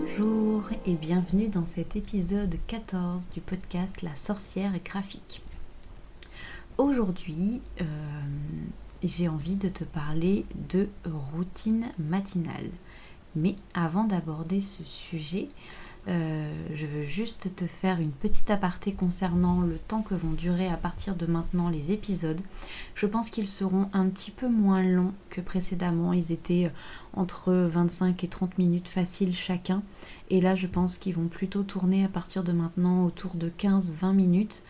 Bonjour et bienvenue dans cet épisode 14 du podcast La sorcière graphique. Aujourd'hui, euh, j'ai envie de te parler de routine matinale. Mais avant d'aborder ce sujet, euh, je veux juste te faire une petite aparté concernant le temps que vont durer à partir de maintenant les épisodes. Je pense qu'ils seront un petit peu moins longs que précédemment. Ils étaient euh, entre 25 et 30 minutes faciles chacun. Et là, je pense qu'ils vont plutôt tourner à partir de maintenant autour de 15-20 minutes.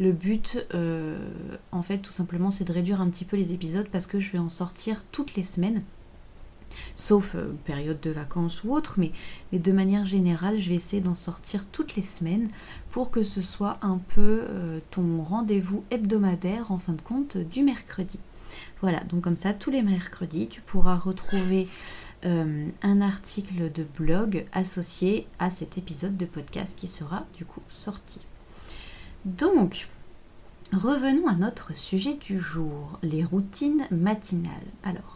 Le but, euh, en fait, tout simplement, c'est de réduire un petit peu les épisodes parce que je vais en sortir toutes les semaines sauf euh, période de vacances ou autre, mais, mais, de manière générale, je vais essayer d'en sortir toutes les semaines pour que ce soit un peu euh, ton rendez-vous hebdomadaire en fin de compte du mercredi. Voilà, donc comme ça, tous les mercredis, tu pourras retrouver euh, un article de blog associé à cet épisode de podcast qui sera du coup sorti. Donc, revenons à notre sujet du jour, les routines matinales. Alors,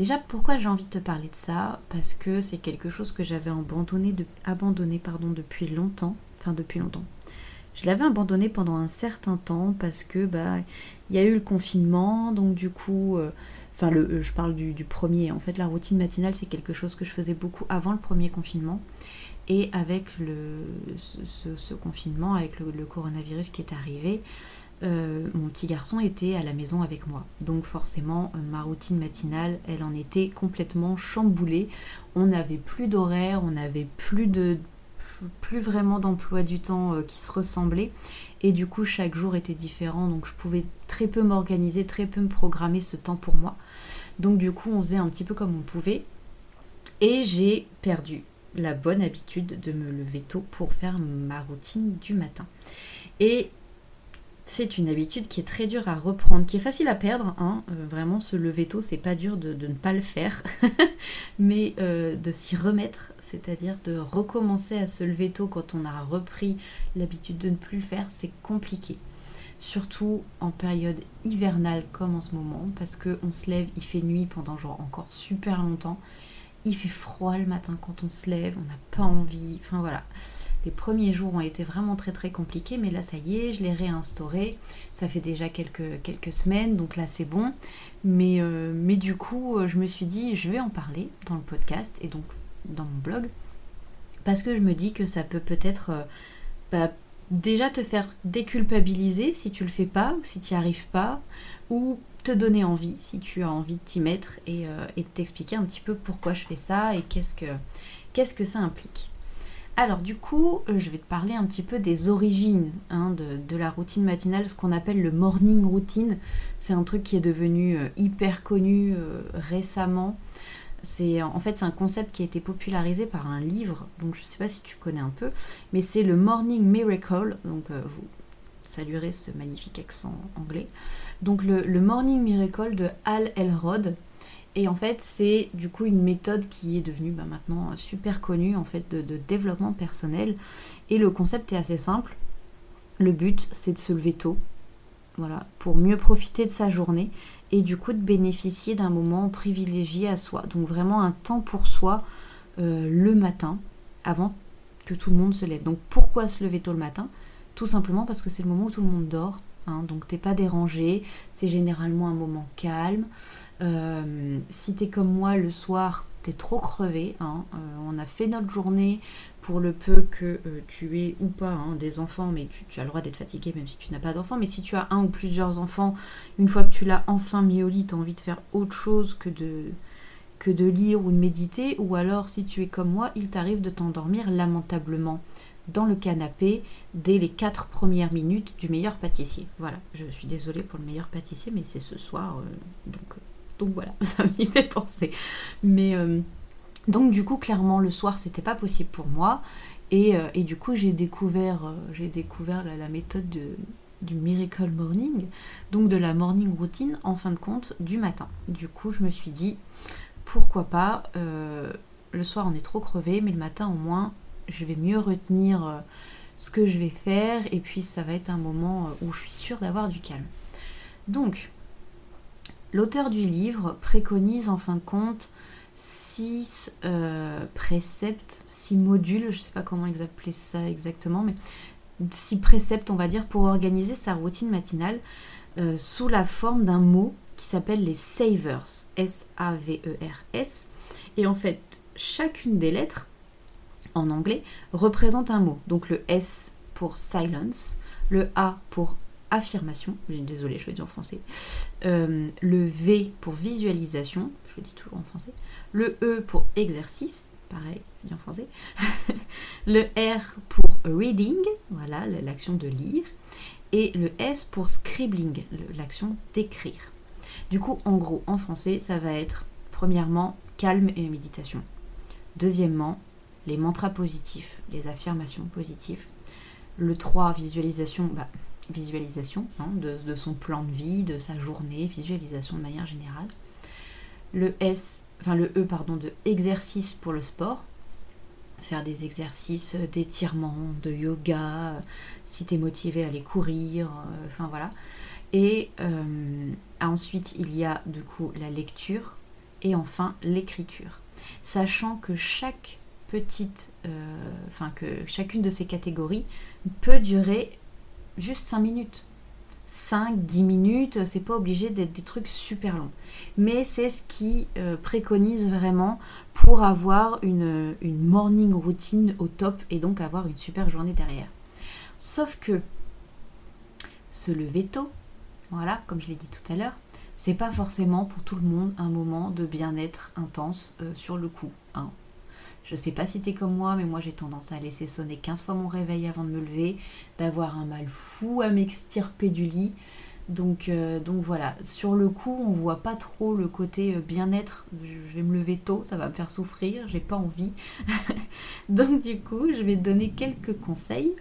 Déjà, pourquoi j'ai envie de te parler de ça? Parce que c'est quelque chose que j'avais abandonné, depuis longtemps. Enfin, depuis longtemps. Je l'avais abandonné pendant un certain temps parce que bah il y a eu le confinement, donc du coup, euh, enfin le, euh, je parle du, premier. En fait, la routine matinale c'est quelque chose que je faisais beaucoup avant le premier confinement. Et avec ce, confinement, avec le, coronavirus qui est arrivé, euh, mon petit garçon était à la maison avec moi. Donc forcément, euh, ma routine matinale, elle en était complètement chamboulée. On n'avait plus d'horaire, on n'avait plus de plus vraiment d'emploi du temps euh, qui se ressemblait. Et du coup, chaque jour était différent. Donc je pouvais très peu m'organiser, très peu me programmer ce temps pour moi. Donc du coup, on faisait un petit peu comme on pouvait. Et j'ai perdu la bonne habitude de me lever tôt pour faire ma routine du matin. Et c'est une habitude qui est très dure à reprendre, qui est facile à perdre. Hein. Euh, vraiment, se lever tôt, c'est pas dur de, ne pas le faire, mais euh, de s'y remettre, c'est-à-dire de recommencer à se lever tôt quand on a repris l'habitude de ne plus le faire, c'est compliqué. Surtout en période hivernale comme en ce moment, parce qu'on se lève, il fait nuit pendant genre encore super longtemps il fait froid le matin quand on se lève, on n'a pas envie. Enfin voilà. Les premiers jours ont été vraiment très très compliqués, mais là ça y est, je l'ai réinstauré. Ça fait déjà quelques, semaines, donc là c'est bon. Mais, euh, mais du coup, euh, je me suis dit, je vais en parler dans le podcast et donc dans mon blog. Parce que je me dis que ça peut peut-être euh, bah, déjà te faire déculpabiliser si tu le fais pas ou si tu n'y arrives pas. Ou te donner envie si tu as envie de t'y mettre et, euh, et de t'expliquer un petit peu pourquoi je fais ça et qu'est-ce que, qu'est-ce que ça implique. Alors du coup, euh, je vais te parler un petit peu des origines hein, de, la routine matinale, ce qu'on appelle le morning routine. C'est un truc qui est devenu euh, hyper connu récemment. C'est en fait c'est un concept qui a été popularisé par un livre, donc je ne sais pas si tu connais un peu, mais c'est le Morning Miracle. Donc vous saluerait ce magnifique accent anglais. Donc le, Morning Miracle de Al Elrod. Et en fait, c'est du coup une méthode qui est devenue bah, maintenant super connue en fait de, développement personnel. Et le concept est assez simple. Le but, c'est de se lever tôt, voilà, pour mieux profiter de sa journée et du coup de bénéficier d'un moment privilégié à soi. Donc vraiment un temps pour soi euh, le matin, avant que tout le monde se lève. Donc pourquoi se lever tôt le matin? Tout simplement parce que c'est le moment où tout le monde dort. Hein, donc t'es pas dérangé, c'est généralement un moment calme. Euh, si t'es comme moi le soir, t'es trop crevé. Hein, euh, on a fait notre journée pour le peu que euh, tu aies ou pas hein, des enfants, mais tu, as le droit d'être fatigué même si tu n'as pas d'enfants. Mais si tu as un ou plusieurs enfants, une fois que tu l'as enfin mis au lit, tu as envie de faire autre chose que de, que de lire ou de méditer. Ou alors si tu es comme moi, il t'arrive de t'endormir lamentablement dans le canapé dès les quatre premières minutes du meilleur pâtissier. Voilà, je suis désolée pour le meilleur pâtissier, mais c'est ce soir, euh, donc, donc voilà, ça m'y fait penser. Mais euh, donc du coup, clairement, le soir, c'était pas possible pour moi. Et, euh, du coup, j'ai découvert, j'ai découvert la, méthode du Miracle Morning, donc de la morning routine, en fin de compte, du matin. Du coup, je me suis dit, pourquoi pas, le soir, on est trop crevé, mais le matin, au moins, je vais mieux retenir euh, ce que je vais faire et puis ça va être un moment euh, où je suis sûre d'avoir du calme. Donc, l'auteur du livre préconise en fin de compte six euh, préceptes, six modules, je ne sais pas comment appeler ça exactement, mais six préceptes, on va dire, pour organiser sa routine matinale sous la forme d'un mot qui s'appelle les savers, S-A-V-E-R-S. E Et en fait, chacune des lettres, en anglais, représente un mot. Donc le S pour silence, le A pour affirmation, désolé, je le dis en français, euh, le V pour visualisation, je le dis toujours en français, le E pour exercice, pareil, je dis en français, le R pour reading, voilà, l'action de lire, et le S pour scribbling, l'action d'écrire. Du coup, en gros, en français, ça va être premièrement calme et méditation. Deuxièmement, les mantras positifs, les affirmations positives. Le 3, visualisation, bah, visualisation hein, de, son plan de vie, de sa journée, visualisation de manière générale. Le S, enfin le E pardon, de exercice pour le sport, faire des exercices d'étirement, de yoga, si tu es motivé à aller courir, euh, enfin voilà. Et euh, ensuite il y a du coup la lecture et enfin l'écriture, sachant que chaque petite, euh, enfin que chacune de ces catégories peut durer juste 5 minutes. 5, 10 minutes, c'est pas obligé d'être des trucs super longs. Mais c'est ce qui euh, préconise vraiment pour avoir une, morning routine au top et donc avoir une super journée derrière. Sauf que se lever tôt, voilà, comme je l'ai dit tout à l'heure, c'est pas forcément pour tout le monde un moment de bien-être intense euh, sur le coup. Hein. Je sais pas si t'es comme moi, mais moi j'ai tendance à laisser sonner 15 fois mon réveil avant de me lever, d'avoir un mal fou à m'extirper du lit. Donc, euh, donc voilà, sur le coup, on voit pas trop le côté euh, bien-être. Je vais me lever tôt, ça va me faire souffrir, j'ai pas envie. donc du coup, je vais te donner quelques conseils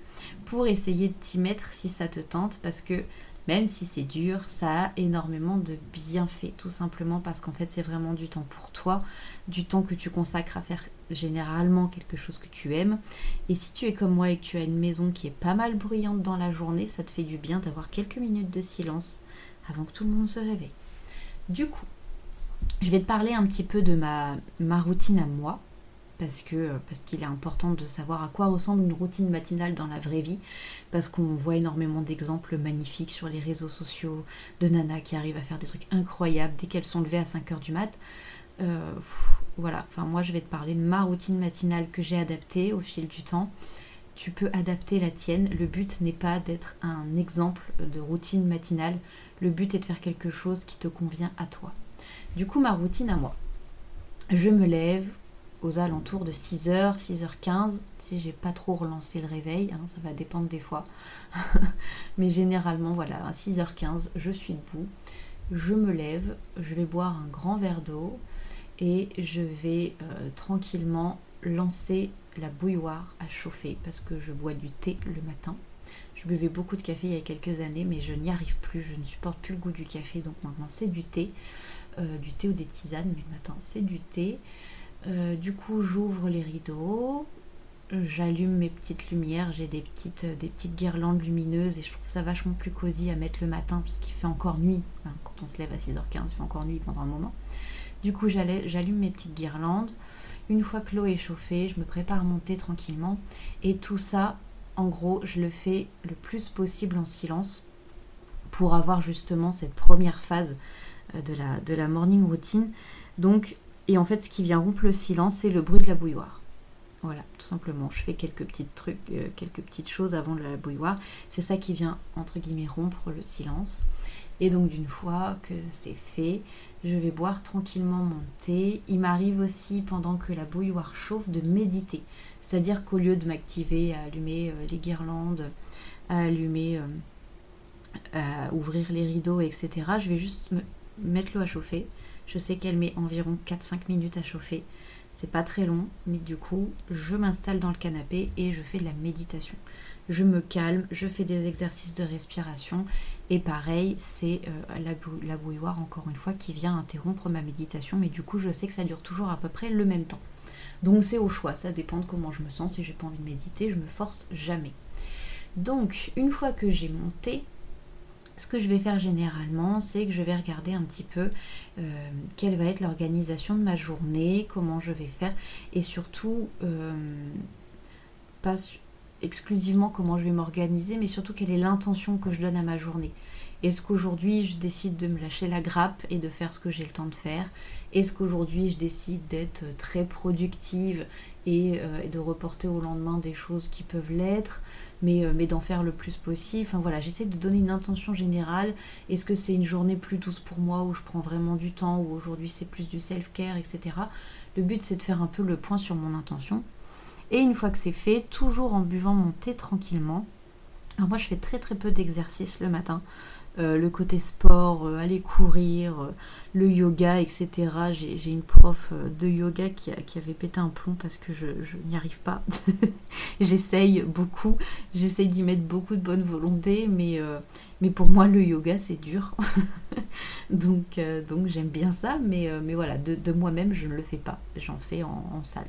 pour essayer de t'y mettre si ça te tente, parce que même si c'est dur, ça a énormément de bienfaits, tout simplement parce qu'en fait c'est vraiment du temps pour toi, du temps que tu consacres à faire généralement quelque chose que tu aimes. Et si tu es comme moi et que tu as une maison qui est pas mal bruyante dans la journée, ça te fait du bien d'avoir quelques minutes de silence avant que tout le monde se réveille. Du coup, je vais te parler un petit peu de ma, ma routine à moi parce que euh, parce qu'il est important de savoir à quoi ressemble une routine matinale dans la vraie vie parce qu'on voit énormément d'exemples magnifiques sur les réseaux sociaux de nanas qui arrivent à faire des trucs incroyables dès qu'elles sont levées à 5h du mat. Euh, voilà, enfin moi je vais te parler de ma routine matinale que j'ai adaptée au fil du temps. Tu peux adapter la tienne. Le but n'est pas d'être un exemple de routine matinale. Le but est de faire quelque chose qui te convient à toi. Du coup, ma routine à moi. Je me lève aux alentours de 6h, 6h15, si j'ai pas trop relancé le réveil, hein, ça va dépendre des fois. Mais généralement, voilà, à 6h15, je suis debout, je me lève, je vais boire un grand verre d'eau et je vais euh, tranquillement lancer la bouilloire à chauffer parce que je bois du thé le matin. Je buvais beaucoup de café il y a quelques années, mais je n'y arrive plus, je ne supporte plus le goût du café, donc maintenant c'est du thé, euh, du thé ou des tisanes, mais le matin c'est du thé. Euh, du coup, j'ouvre les rideaux, j'allume mes petites lumières, j'ai des petites, des petites guirlandes lumineuses et je trouve ça vachement plus cosy à mettre le matin puisqu'il fait encore nuit. quand on se lève à 6h15, il fait encore nuit pendant un moment. Du coup, j'allume mes petites guirlandes. Une fois que l'eau est chauffée, je me prépare à monter tranquillement. Et tout ça, en gros, je le fais le plus possible en silence pour avoir justement cette première phase euh, de la, morning routine. Donc, et en fait, ce qui vient rompre le silence, c'est le bruit de la bouilloire. Voilà, tout simplement. Je fais quelques petits trucs, euh, quelques petites choses avant la bouilloire. C'est ça qui vient, entre guillemets, rompre le silence. Et donc, d'une fois que c'est fait, je vais boire tranquillement mon thé. Il m'arrive aussi, pendant que la bouilloire chauffe, de méditer. C'est-à-dire qu'au lieu de m'activer à allumer euh, les guirlandes, à allumer, euh, à ouvrir les rideaux, etc., je vais juste me mettre l'eau à chauffer je sais qu'elle met environ 4-5 minutes à chauffer. C'est pas très long, mais du coup, je m'installe dans le canapé et je fais de la méditation. Je me calme, je fais des exercices de respiration et pareil, c'est euh, la, bouilloire encore une fois qui vient interrompre ma méditation, mais du coup, je sais que ça dure toujours à peu près le même temps. Donc c'est au choix, ça dépend de comment je me sens. Si j'ai pas envie de méditer, je me force jamais. Donc, une fois que j'ai monté, ce que je vais faire généralement, c'est que je vais regarder un petit peu euh, quelle va être l'organisation de ma journée, comment je vais faire, et surtout, euh, pas exclusivement comment je vais m'organiser, mais surtout quelle est l'intention que je donne à ma journée. Est-ce qu'aujourd'hui je décide de me lâcher la grappe et de faire ce que j'ai le temps de faire? Est-ce qu'aujourd'hui je décide d'être très productive et, euh, de reporter au lendemain des choses qui peuvent l'être mais, euh, mais d'en faire le plus possible? Enfin voilà, j'essaie de donner une intention générale. Est-ce que c'est une journée plus douce pour moi où je prends vraiment du temps, ou aujourd'hui c'est plus du self-care, etc. Le but c'est de faire un peu le point sur mon intention. Et une fois que c'est fait, toujours en buvant mon thé tranquillement. Alors moi je fais très très peu d'exercice le matin. Euh, le côté sport, euh, aller courir, euh, le yoga, etc. J'ai une prof de yoga qui, avait pété un plomb parce que je, n'y arrive pas. J'essaye beaucoup, j'essaye d'y mettre beaucoup de bonne volonté, mais, mais pour moi le yoga c'est dur. donc donc j'aime bien ça, mais, mais voilà, de, moi-même je ne le fais pas, j'en fais en, salle.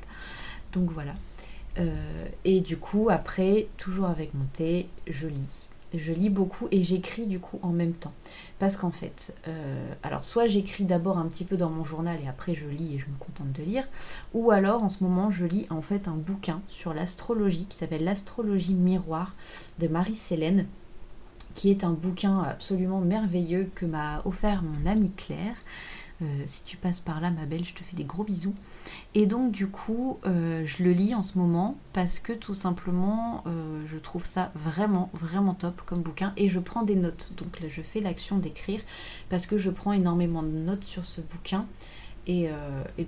Donc voilà. Et du coup, après, toujours avec mon thé, je lis je lis beaucoup et j'écris du coup en même temps. Parce qu'en fait, euh, alors soit j'écris d'abord un petit peu dans mon journal et après je lis et je me contente de lire, ou alors en ce moment je lis en fait un bouquin sur l'astrologie qui s'appelle L'astrologie miroir de Marie-Célène qui est un bouquin absolument merveilleux que m'a offert mon amie Claire. Euh, si tu passes par là, ma belle, je te fais des gros bisous. Et donc, du coup, euh, je le lis en ce moment parce que tout simplement, euh, je trouve ça vraiment, vraiment top comme bouquin. Et je prends des notes. Donc là, je fais l'action d'écrire parce que je prends énormément de notes sur ce bouquin. Et,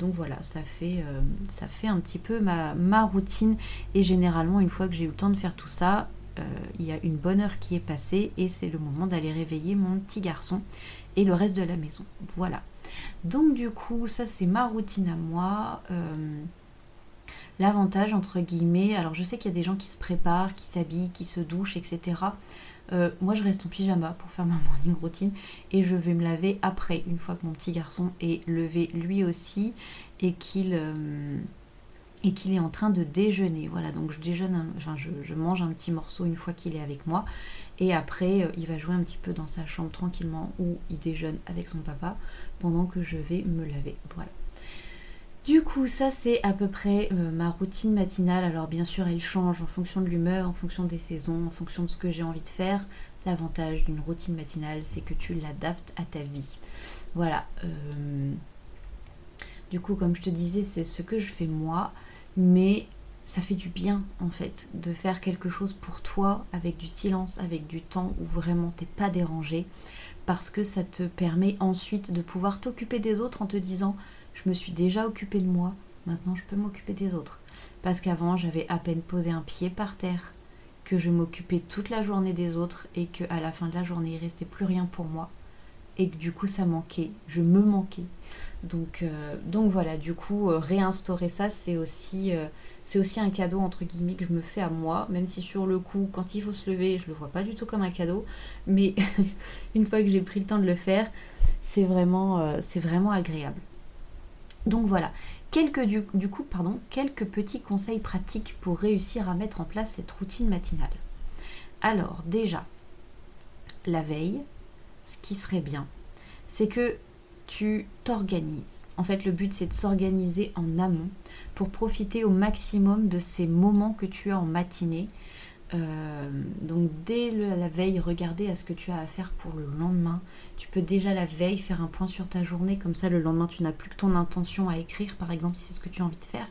donc voilà, ça fait, ça fait un petit peu ma, ma routine. Et généralement, une fois que j'ai eu le temps de faire tout ça, il y a une bonne heure qui est passée et c'est le moment d'aller réveiller mon petit garçon et le reste de la maison. Voilà. Donc du coup, ça c'est ma routine à moi. Euh, l'avantage entre guillemets, alors je sais qu'il y a des gens qui se préparent, qui s'habillent, qui se douchent, etc. Euh, moi je reste en pyjama pour faire ma morning routine et je vais me laver après, une fois que mon petit garçon est levé lui aussi et qu'il euh, et qu'il est en train de déjeuner. Voilà, donc je déjeune, enfin je, mange un petit morceau une fois qu'il est avec moi et après, euh, il va jouer un petit peu dans sa chambre tranquillement ou il déjeune avec son papa pendant que je vais me laver. Voilà. Du coup, ça c'est à peu près euh, ma routine matinale. Alors bien sûr, elle change en fonction de l'humeur, en fonction des saisons, en fonction de ce que j'ai envie de faire. L'avantage d'une routine matinale, c'est que tu l'adaptes à ta vie. Voilà. Euh, du coup, comme je te disais, c'est ce que je fais moi, mais ça fait du bien en fait de faire quelque chose pour toi avec du silence, avec du temps où vraiment t'es pas dérangé parce que ça te permet ensuite de pouvoir t'occuper des autres en te disant je me suis déjà occupé de moi, maintenant je peux m'occuper des autres. Parce qu'avant j'avais à peine posé un pied par terre, que je m'occupais toute la journée des autres et qu'à la fin de la journée il restait plus rien pour moi et que du coup ça manquait, je me manquais. Donc, euh, donc voilà, du coup euh, réinstaurer ça c'est aussi, euh, c'est aussi un cadeau entre guillemets que je me fais à moi, même si sur le coup quand il faut se lever je le vois pas du tout comme un cadeau, mais une fois que j'ai pris le temps de le faire c'est vraiment, c'est vraiment agréable. Donc voilà, quelques, du, du coup, pardon, quelques petits conseils pratiques pour réussir à mettre en place cette routine matinale. Alors déjà, la veille, ce qui serait bien, c'est que tu t'organises. En fait, le but, c'est de s'organiser en amont pour profiter au maximum de ces moments que tu as en matinée. Euh, donc dès la veille, regarder à ce que tu as à faire pour le lendemain. Tu peux déjà la veille faire un point sur ta journée, comme ça le lendemain tu n'as plus que ton intention à écrire, par exemple, si c'est ce que tu as envie de faire.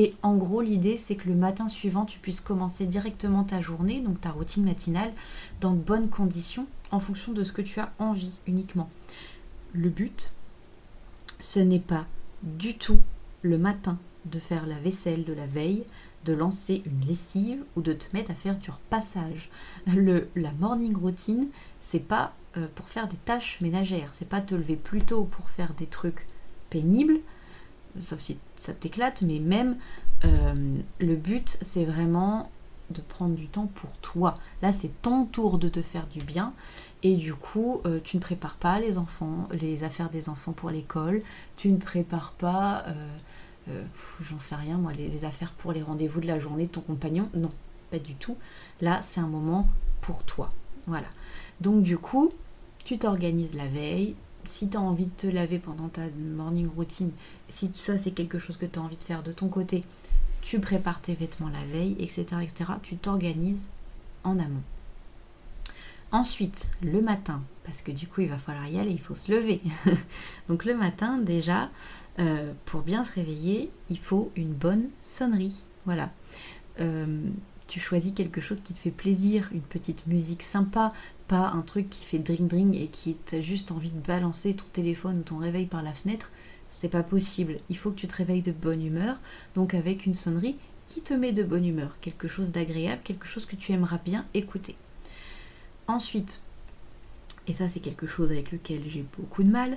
Et en gros, l'idée, c'est que le matin suivant, tu puisses commencer directement ta journée, donc ta routine matinale, dans de bonnes conditions, en fonction de ce que tu as envie uniquement. Le but, ce n'est pas du tout le matin de faire la vaisselle de la veille, de lancer une lessive ou de te mettre à faire du repassage. Le, la morning routine, c'est pas euh, pour faire des tâches ménagères, c'est pas te lever plus tôt pour faire des trucs pénibles, sauf si ça t'éclate, mais même euh, le but, c'est vraiment de prendre du temps pour toi. Là, c'est ton tour de te faire du bien. Et du coup, euh, tu ne prépares pas les enfants, les affaires des enfants pour l'école. Tu ne prépares pas, euh, j'en sais rien, moi, les, affaires pour les rendez-vous de la journée de ton compagnon. Non, pas du tout. Là, c'est un moment pour toi. Voilà. Donc du coup, tu t'organises la veille. Si tu as envie de te laver pendant ta morning routine, si ça c'est quelque chose que tu as envie de faire de ton côté, tu prépares tes vêtements la veille, etc. etc. Tu t'organises en amont. Ensuite, le matin, parce que du coup il va falloir y aller, il faut se lever. Donc le matin déjà, euh, pour bien se réveiller, il faut une bonne sonnerie. Voilà. Euh, tu choisis quelque chose qui te fait plaisir, une petite musique sympa, pas un truc qui fait dring dring et qui t'a juste envie de balancer ton téléphone ou ton réveil par la fenêtre. C'est pas possible. Il faut que tu te réveilles de bonne humeur, donc avec une sonnerie qui te met de bonne humeur, quelque chose d'agréable, quelque chose que tu aimeras bien écouter. Ensuite, et ça c'est quelque chose avec lequel j'ai beaucoup de mal,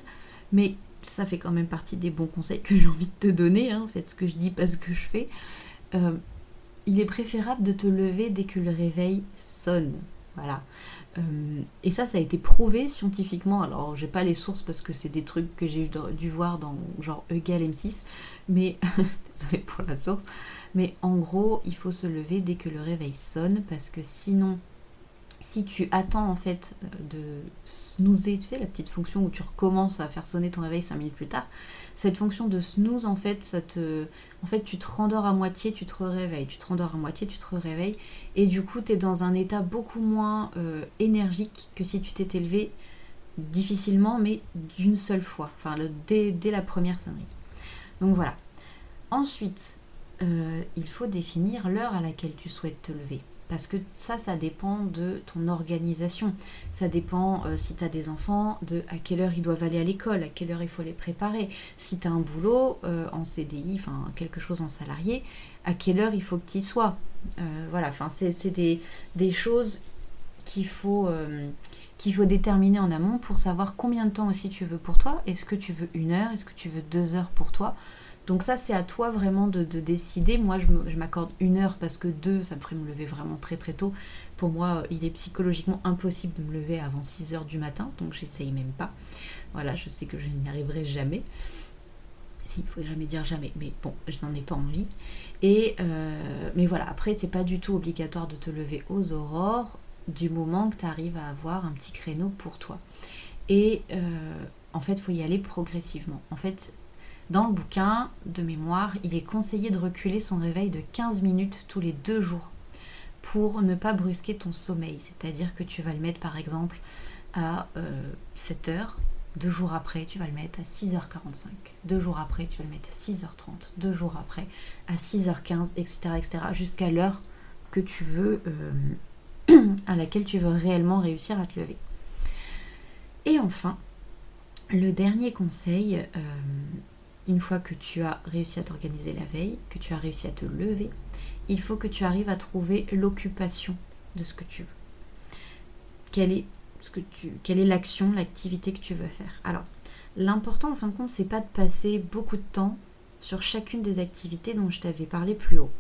mais ça fait quand même partie des bons conseils que j'ai envie de te donner, hein, en fait ce que je dis, pas ce que je fais. Euh, il est préférable de te lever dès que le réveil sonne. Voilà. Euh, et ça, ça a été prouvé scientifiquement. Alors, j'ai pas les sources parce que c'est des trucs que j'ai dû voir dans genre Egal M6, mais désolé pour la source. Mais en gros, il faut se lever dès que le réveil sonne parce que sinon, si tu attends en fait euh, de snoozer, tu sais, la petite fonction où tu recommences à faire sonner ton réveil 5 minutes plus tard, cette fonction de snooze en fait, ça te, en fait, tu te rendors à moitié, tu te réveilles, tu te rendors à moitié, tu te réveilles, et du coup, tu es dans un état beaucoup moins euh, énergique que si tu t'étais levé difficilement, mais d'une seule fois, enfin, dès, la première sonnerie. Donc voilà. Ensuite, euh, il faut définir l'heure à laquelle tu souhaites te lever. Parce que ça, ça dépend de ton organisation. Ça dépend euh, si tu as des enfants, de à quelle heure ils doivent aller à l'école, à quelle heure il faut les préparer. Si tu as un boulot euh, en CDI, enfin quelque chose en salarié, à quelle heure il faut que tu y sois. Euh, voilà, enfin c'est des, des, choses qu'il faut, qu'il faut déterminer en amont pour savoir combien de temps aussi tu veux pour toi. Est-ce que tu veux une heure? Est-ce que tu veux deux heures pour toi? Donc ça, c'est à toi vraiment de, décider. Moi, je m'accorde une heure parce que deux, ça me ferait me lever vraiment très très tôt. Pour moi, il est psychologiquement impossible de me lever avant 6 heures du matin, donc j'essaye même pas. Voilà, je sais que je n'y arriverai jamais. Si, il faut jamais dire jamais, mais bon, je n'en ai pas envie. Et euh, mais voilà, après, c'est pas du tout obligatoire de te lever aux aurores du moment que tu arrives à avoir un petit créneau pour toi. Et euh, en fait, il faut y aller progressivement. En fait, dans le bouquin de mémoire, il est conseillé de reculer son réveil de 15 minutes tous les deux jours pour ne pas brusquer ton sommeil. C'est-à-dire que tu vas le mettre par exemple à 7 euh, heures, deux jours après tu vas le mettre à 6h45, deux jours après tu vas le mettre à 6h30, deux jours après à 6h15, etc. etc. jusqu'à l'heure que tu veux, euh, à laquelle tu veux réellement réussir à te lever. Et enfin, le dernier conseil, euh, une fois que tu as réussi à t'organiser la veille, que tu as réussi à te lever, il faut que tu arrives à trouver l'occupation de ce que tu veux. Quelle est, l'action, l'activité que tu veux faire Alors, l'important en fin de compte, c'est pas de passer beaucoup de temps sur chacune des activités dont je t'avais parlé plus haut.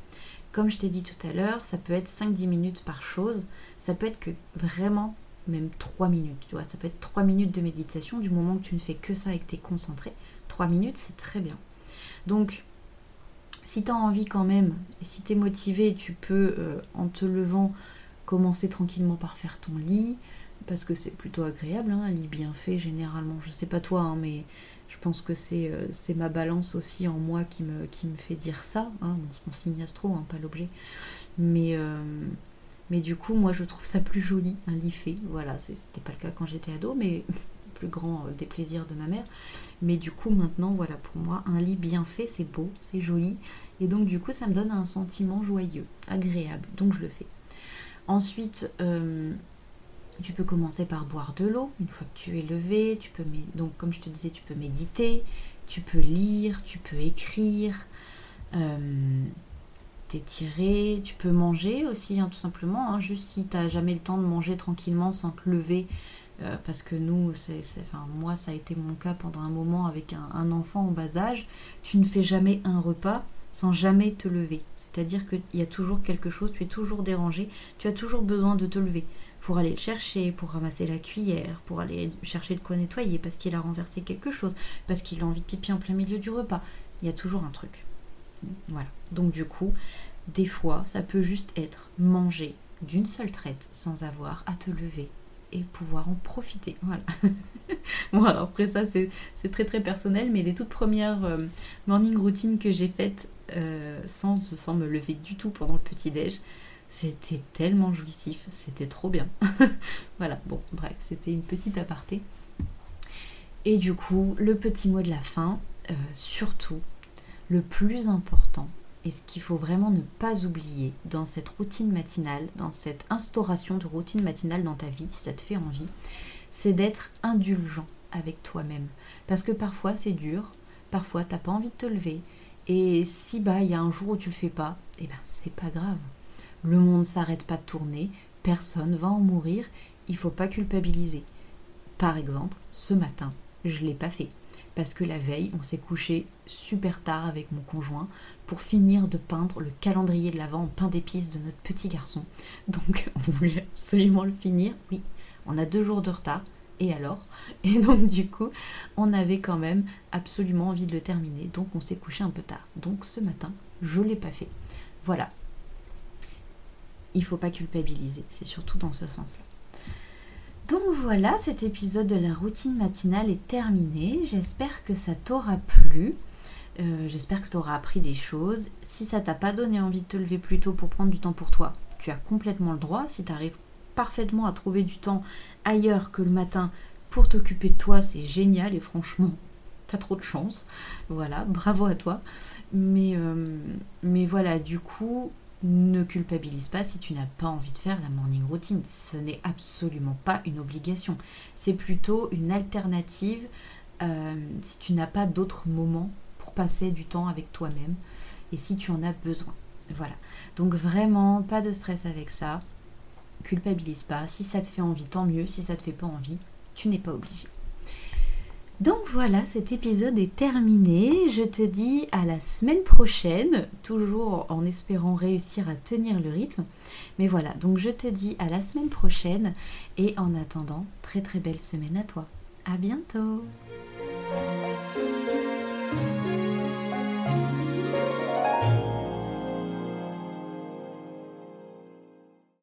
Comme je t'ai dit tout à l'heure, ça peut être 5-10 minutes par chose, ça peut être que vraiment même 3 minutes, tu vois, ça peut être 3 minutes de méditation du moment que tu ne fais que ça et que tu es concentré. 3 minutes, c'est très bien. Donc, si tu envie quand même, et si tu es motivé, tu peux, euh, en te levant, commencer tranquillement par faire ton lit, parce que c'est plutôt agréable, hein, un lit bien fait généralement. Je sais pas toi, hein, mais je pense que c'est euh, c'est ma balance aussi en moi qui me, qui me fait dire ça. Hein, mon, signe astro, hein, pas l'objet. Mais, euh, mais du coup, moi je trouve ça plus joli, un lit fait. Voilà, c'était pas le cas quand j'étais ado, mais grand euh, des plaisirs de ma mère. Mais du coup, maintenant, voilà, pour moi, un lit bien fait, c'est beau, c'est joli. Et donc, du coup, ça me donne un sentiment joyeux, agréable. Donc, je le fais. Ensuite, euh, tu peux commencer par boire de l'eau une fois que tu es levé. Tu peux, donc, comme je te disais, tu peux méditer, tu peux lire, tu peux écrire. Euh, t'étirer, tu peux manger aussi, hein, tout simplement. Hein. juste si tu n'as jamais le temps de manger tranquillement sans te lever euh, parce que nous, c'est, enfin, moi, ça a été mon cas pendant un moment avec un, enfant en bas âge. Tu ne fais jamais un repas sans jamais te lever. C'est-à-dire qu'il y a toujours quelque chose, tu es toujours dérangé, tu as toujours besoin de te lever pour aller le chercher, pour ramasser la cuillère, pour aller chercher de quoi nettoyer, parce qu'il a renversé quelque chose, parce qu'il a envie de pipi en plein milieu du repas. Il y a toujours un truc. Voilà. Donc du coup, des fois, ça peut juste être manger d'une seule traite sans avoir à te lever et pouvoir en profiter. Voilà. bon, alors après ça, c'est très très personnel, mais les toutes premières euh, morning routines que j'ai faites euh, sans, sans me lever du tout pendant le petit-déj, c'était tellement jouissif, c'était trop bien. voilà, bon, bref, c'était une petite aparté. Et du coup, le petit mot de la fin, euh, surtout, le plus important, et ce qu'il faut vraiment ne pas oublier dans cette routine matinale, dans cette instauration de routine matinale dans ta vie, si ça te fait envie, c'est d'être indulgent avec toi-même. Parce que parfois c'est dur, parfois t'as pas envie de te lever, et si bah il y a un jour où tu le fais pas, eh ben c'est pas grave. Le monde s'arrête pas de tourner, personne va en mourir, il faut pas culpabiliser. Par exemple, ce matin, je l'ai pas fait parce que la veille, on s'est couché super tard avec mon conjoint pour finir de peindre le calendrier de l'avant en pain d'épices de notre petit garçon. Donc on voulait absolument le finir. Oui, on a deux jours de retard. Et alors? Et donc du coup, on avait quand même absolument envie de le terminer. Donc on s'est couché un peu tard. Donc ce matin, je l'ai pas fait. Voilà. Il faut pas culpabiliser. C'est surtout dans ce sens-là. Donc voilà, cet épisode de la routine matinale est terminé. J'espère que ça t'aura plu. Euh, j'espère que tu auras appris des choses. Si ça t'a pas donné envie de te lever plus tôt pour prendre du temps pour toi, tu as complètement le droit. Si tu arrives parfaitement à trouver du temps ailleurs que le matin pour t'occuper de toi, c'est génial et franchement, t'as trop de chance. Voilà, bravo à toi. Mais, euh, mais voilà, du coup, ne culpabilise pas si tu n'as pas envie de faire la morning routine. Ce n'est absolument pas une obligation. C'est plutôt une alternative euh, si tu n'as pas d'autres moments pour passer du temps avec toi-même et si tu en as besoin. Voilà. Donc vraiment, pas de stress avec ça. Culpabilise pas. Si ça te fait envie, tant mieux. Si ça te fait pas envie, tu n'es pas obligé. Donc voilà, cet épisode est terminé. Je te dis à la semaine prochaine, toujours en espérant réussir à tenir le rythme. Mais voilà, donc je te dis à la semaine prochaine et en attendant, très très belle semaine à toi. À bientôt